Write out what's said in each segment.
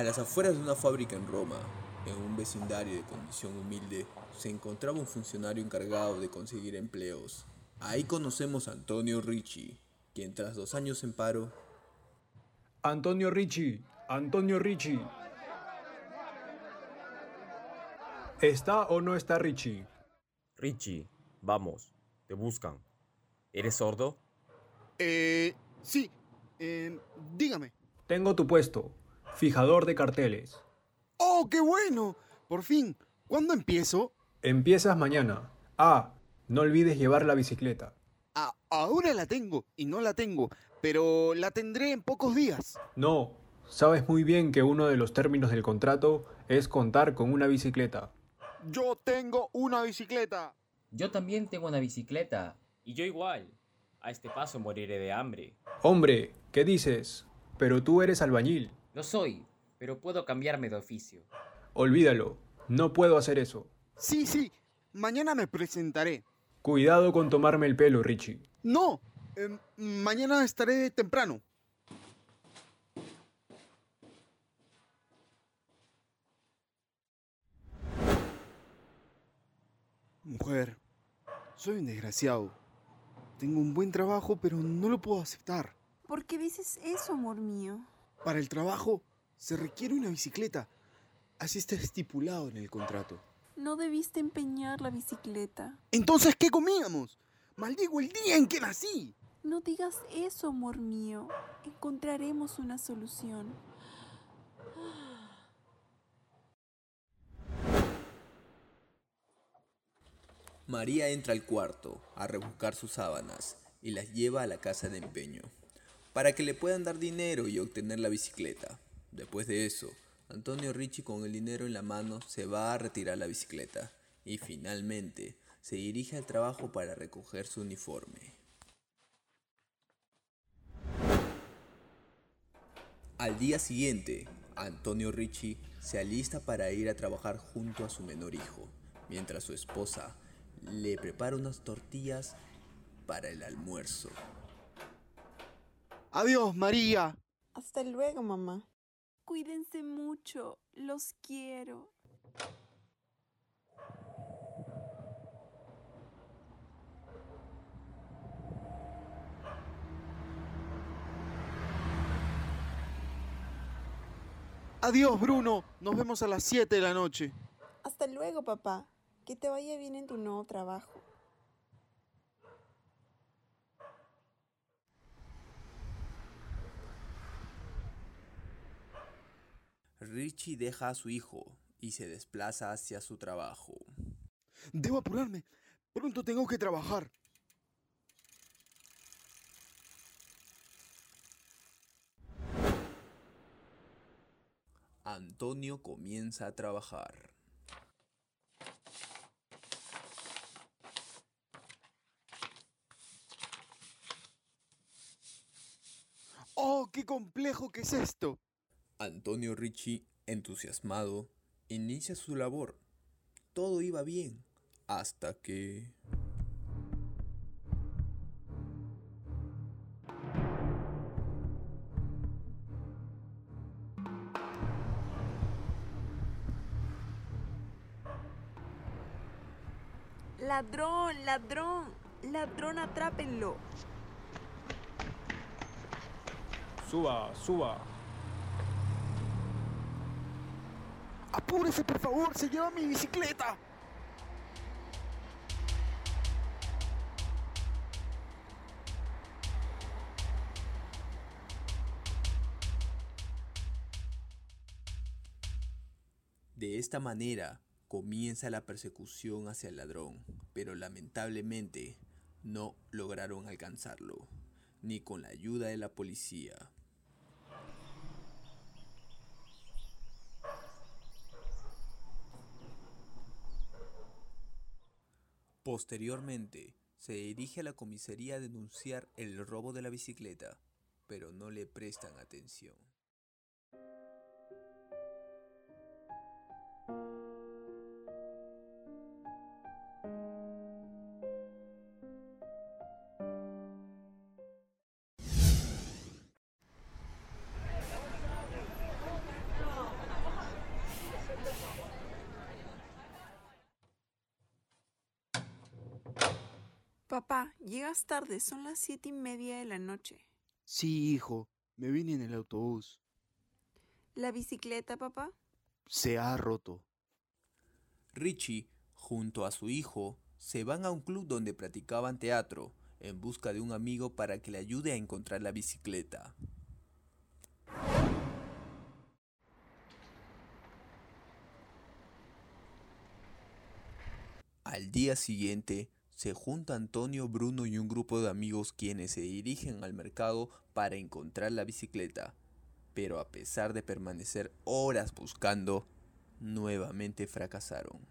A las afueras de una fábrica en Roma, en un vecindario de condición humilde, se encontraba un funcionario encargado de conseguir empleos. Ahí conocemos a Antonio Ricci, quien tras dos años en paro... Antonio Ricci, Antonio Ricci. ¿Está o no está Ricci? Richie, vamos, te buscan. ¿Eres sordo? Eh, sí. Eh, dígame. Tengo tu puesto, fijador de carteles. ¡Oh, qué bueno! Por fin. ¿Cuándo empiezo? Empiezas mañana. Ah, no olvides llevar la bicicleta. Ah, ahora la tengo y no la tengo, pero la tendré en pocos días. No, sabes muy bien que uno de los términos del contrato es contar con una bicicleta. Yo tengo una bicicleta. Yo también tengo una bicicleta. Y yo igual. A este paso moriré de hambre. Hombre, ¿qué dices? Pero tú eres albañil. Lo soy, pero puedo cambiarme de oficio. Olvídalo, no puedo hacer eso. Sí, sí. Mañana me presentaré. Cuidado con tomarme el pelo, Richie. No. eh, mañana estaré temprano. Mujer, soy un desgraciado. Tengo un buen trabajo, pero no lo puedo aceptar. ¿Por qué dices eso, amor mío? Para el trabajo se requiere una bicicleta. Así está estipulado en el contrato. No debiste empeñar la bicicleta. Entonces, ¿qué comíamos? Maldigo el día en que nací. No digas eso, amor mío. Encontraremos una solución. María entra al cuarto a rebuscar sus sábanas y las lleva a la casa de empeño, para que le puedan dar dinero y obtener la bicicleta. Después de eso, Antonio Ricci con el dinero en la mano se va a retirar la bicicleta y finalmente se dirige al trabajo para recoger su uniforme. Al día siguiente, Antonio Ricci se alista para ir a trabajar junto a su menor hijo, mientras su esposa le prepara unas tortillas para el almuerzo. Adiós, María. Hasta luego, mamá. Cuídense mucho. Los quiero. Adiós, Bruno. Nos vemos a las 7 de la noche. Hasta luego, papá. Que te vaya bien en tu nuevo trabajo. Richie deja a su hijo y se desplaza hacia su trabajo. Debo apurarme. Pronto tengo que trabajar. Antonio comienza a trabajar. ¡Oh, qué complejo que es esto! Antonio Ricci, entusiasmado, inicia su labor. Todo iba bien, hasta que... Ladrón, ladrón, ladrón, atrápenlo. Suba, suba. ¡Apúrese, por favor! ¡Se lleva mi bicicleta! De esta manera comienza la persecución hacia el ladrón, pero lamentablemente no lograron alcanzarlo, ni con la ayuda de la policía. Posteriormente, se dirige a la comisaría a denunciar el robo de la bicicleta, pero no le prestan atención. Papá, llegas tarde, son las siete y media de la noche. Sí, hijo, me vine en el autobús. ¿La bicicleta, papá? Se ha roto. Richie, junto a su hijo, se van a un club donde practicaban teatro en busca de un amigo para que le ayude a encontrar la bicicleta. Al día siguiente, se junta Antonio, Bruno y un grupo de amigos quienes se dirigen al mercado para encontrar la bicicleta. Pero a pesar de permanecer horas buscando, nuevamente fracasaron.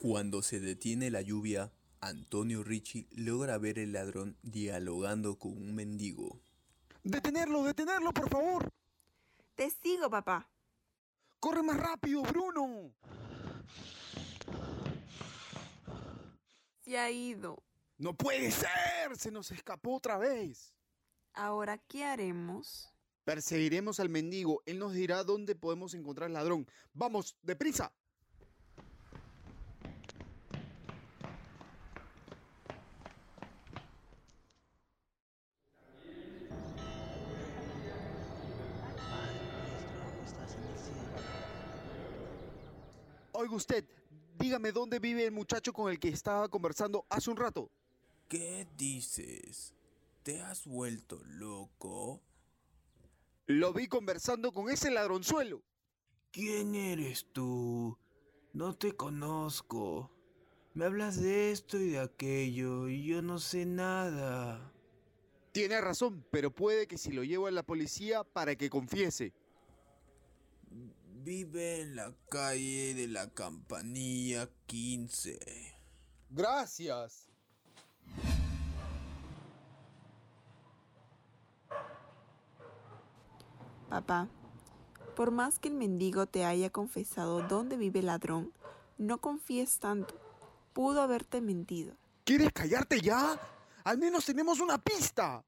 Cuando se detiene la lluvia, Antonio Ricci logra ver el ladrón dialogando con un mendigo. ¡Detenerlo, detenerlo, por favor! Te sigo, papá. ¡Corre más rápido, Bruno! Se ha ido. ¡No puede ser! Se nos escapó otra vez. Ahora, ¿qué haremos? Perseguiremos al mendigo. Él nos dirá dónde podemos encontrar al ladrón. ¡Vamos, deprisa! Oiga usted, dígame dónde vive el muchacho con el que estaba conversando hace un rato. ¿Qué dices? ¿Te has vuelto loco? Lo vi conversando con ese ladronzuelo. ¿Quién eres tú? No te conozco. Me hablas de esto y de aquello y yo no sé nada. Tiene razón, pero puede que si lo llevo a la policía para que confiese. Vive en la calle de la Campanilla 15. Gracias. Papá, por más que el mendigo te haya confesado dónde vive el ladrón, no confíes tanto. Pudo haberte mentido. ¿Quieres callarte ya? Al menos tenemos una pista.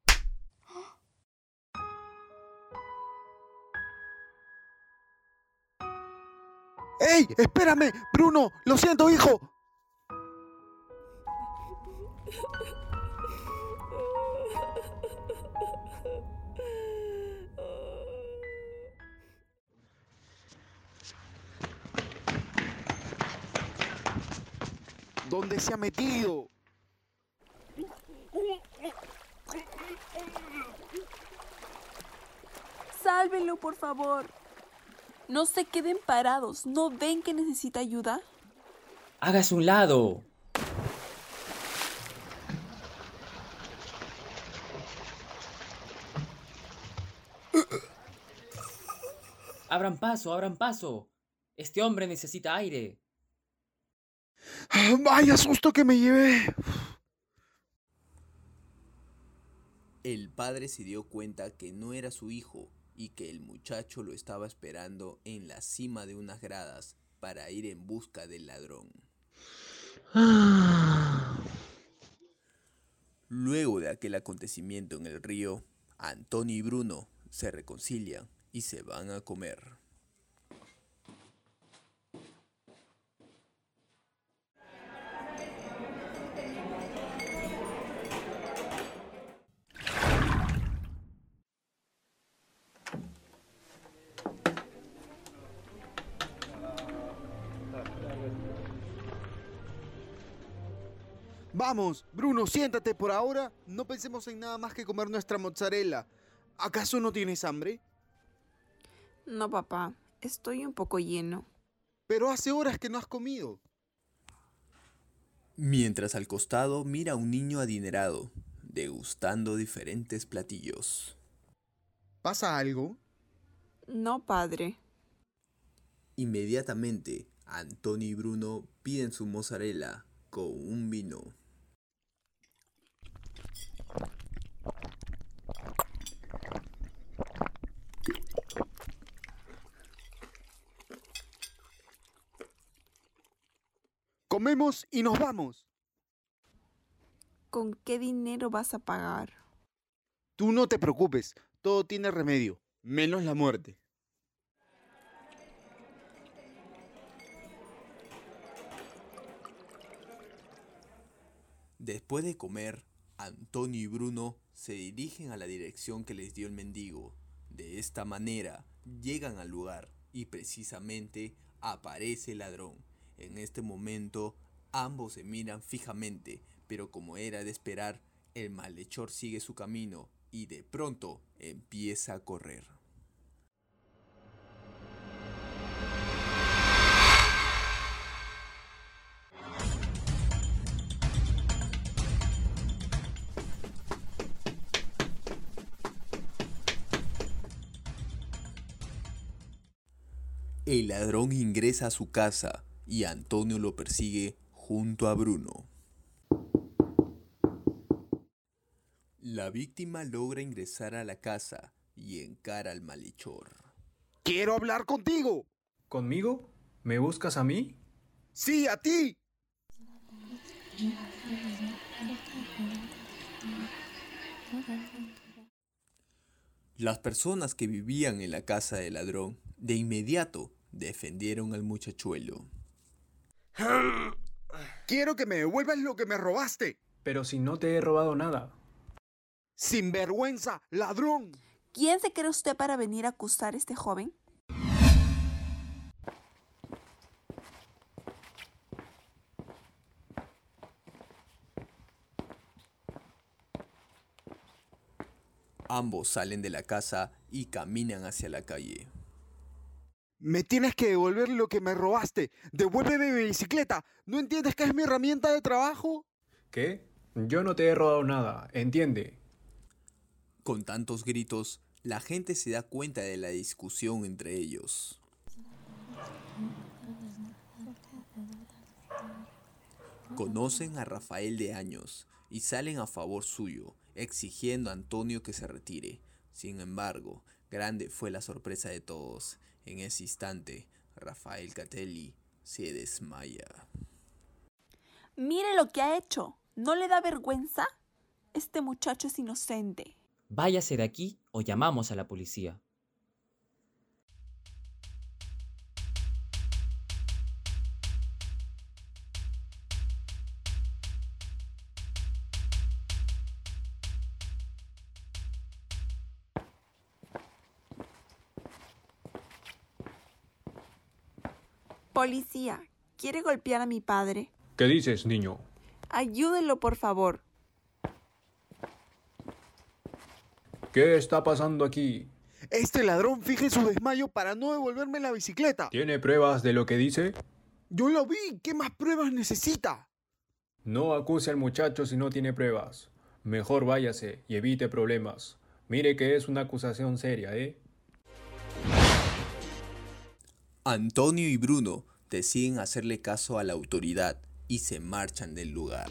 ¡Ey! ¡Espérame! ¡Bruno! ¡Lo siento, hijo! ¿Dónde se ha metido? Sálvenlo, por favor. No se queden parados. ¿No ven que necesita ayuda? ¡Hágase un lado! Abran paso, abran paso. Este hombre necesita aire. ¡Vaya susto que me llevé! El padre se dio cuenta que no era su hijo y que el muchacho lo estaba esperando en la cima de unas gradas para ir en busca del ladrón. Luego de aquel acontecimiento en el río, Antonio y Bruno se reconcilian y se van a comer. Vamos, Bruno, siéntate por ahora. No pensemos en nada más que comer nuestra mozzarella. ¿Acaso no tienes hambre? No, papá. Estoy un poco lleno. Pero hace horas que no has comido. Mientras al costado mira a un niño adinerado, degustando diferentes platillos. ¿Pasa algo? No, padre. Inmediatamente, Antonio y Bruno piden su mozzarella con un vino. Comemos y nos vamos. ¿Con qué dinero vas a pagar? Tú no te preocupes, todo tiene remedio, menos la muerte. Después de comer, Antonio y Bruno se dirigen a la dirección que les dio el mendigo. De esta manera, llegan al lugar y precisamente aparece el ladrón. En este momento, ambos se miran fijamente, pero como era de esperar, el malhechor sigue su camino y de pronto empieza a correr. El ladrón ingresa a su casa y Antonio lo persigue junto a Bruno. La víctima logra ingresar a la casa y encara al malhechor. ¡Quiero hablar contigo! ¿Conmigo? ¿Me buscas a mí? ¡Sí, a ti! Las personas que vivían en la casa del ladrón de inmediato defendieron al muchachuelo. Quiero que me devuelvas lo que me robaste. Pero si no te he robado nada. Sinvergüenza, ladrón. ¿Quién se cree usted para venir a acusar a este joven? Ambos salen de la casa y caminan hacia la calle. Me tienes que devolver lo que me robaste. Devuélveme mi bicicleta. ¿No entiendes que es mi herramienta de trabajo? ¿Qué? Yo no te he robado nada, entiende. Con tantos gritos, la gente se da cuenta de la discusión entre ellos. Conocen a Rafael de años y salen a favor suyo, exigiendo a Antonio que se retire. Sin embargo, grande fue la sorpresa de todos. En ese instante, Rafael Catelli se desmaya. Mire lo que ha hecho. ¿No le da vergüenza? Este muchacho es inocente. Váyase de aquí o llamamos a la policía. Policía, ¿quiere golpear a mi padre? ¿Qué dices, niño? Ayúdelo, por favor. ¿Qué está pasando aquí? Este ladrón fije su desmayo para no devolverme la bicicleta. ¿Tiene pruebas de lo que dice? Yo lo vi. ¿Qué más pruebas necesita? No acuse al muchacho si no tiene pruebas. Mejor váyase y evite problemas. Mire que es una acusación seria, ¿eh? Antonio y Bruno deciden hacerle caso a la autoridad y se marchan del lugar.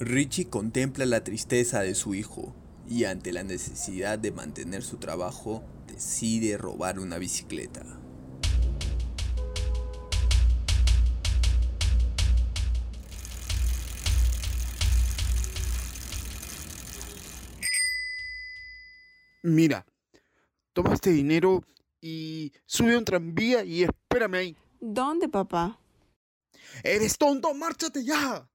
Richie contempla la tristeza de su hijo y ante la necesidad de mantener su trabajo decide robar una bicicleta. Mira, toma este dinero y sube a un tranvía y espérame ahí. ¿Dónde, papá? ¡Eres tonto! ¡Márchate ya!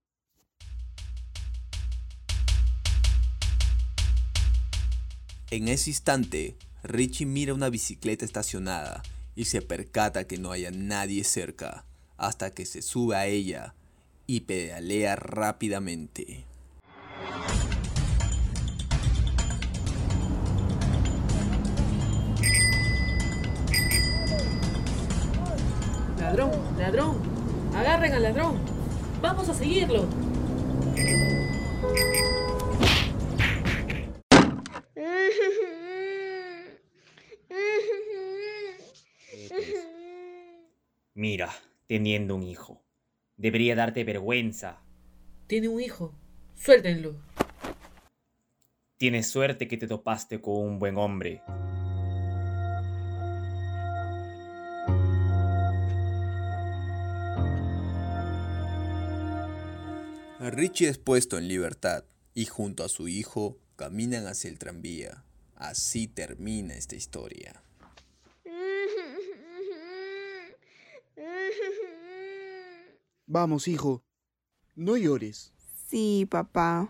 En ese instante, Richie mira una bicicleta estacionada y se percata que no haya nadie cerca, hasta que se sube a ella y pedalea rápidamente. Ladrón, ladrón, agarren al ladrón. Vamos a seguirlo. Mira, teniendo un hijo. Debería darte vergüenza. Tiene un hijo. Suéltenlo. Tienes suerte que te topaste con un buen hombre. Richie es puesto en libertad y junto a su hijo caminan hacia el tranvía. Así termina esta historia. Vamos, hijo. No llores. Sí, papá.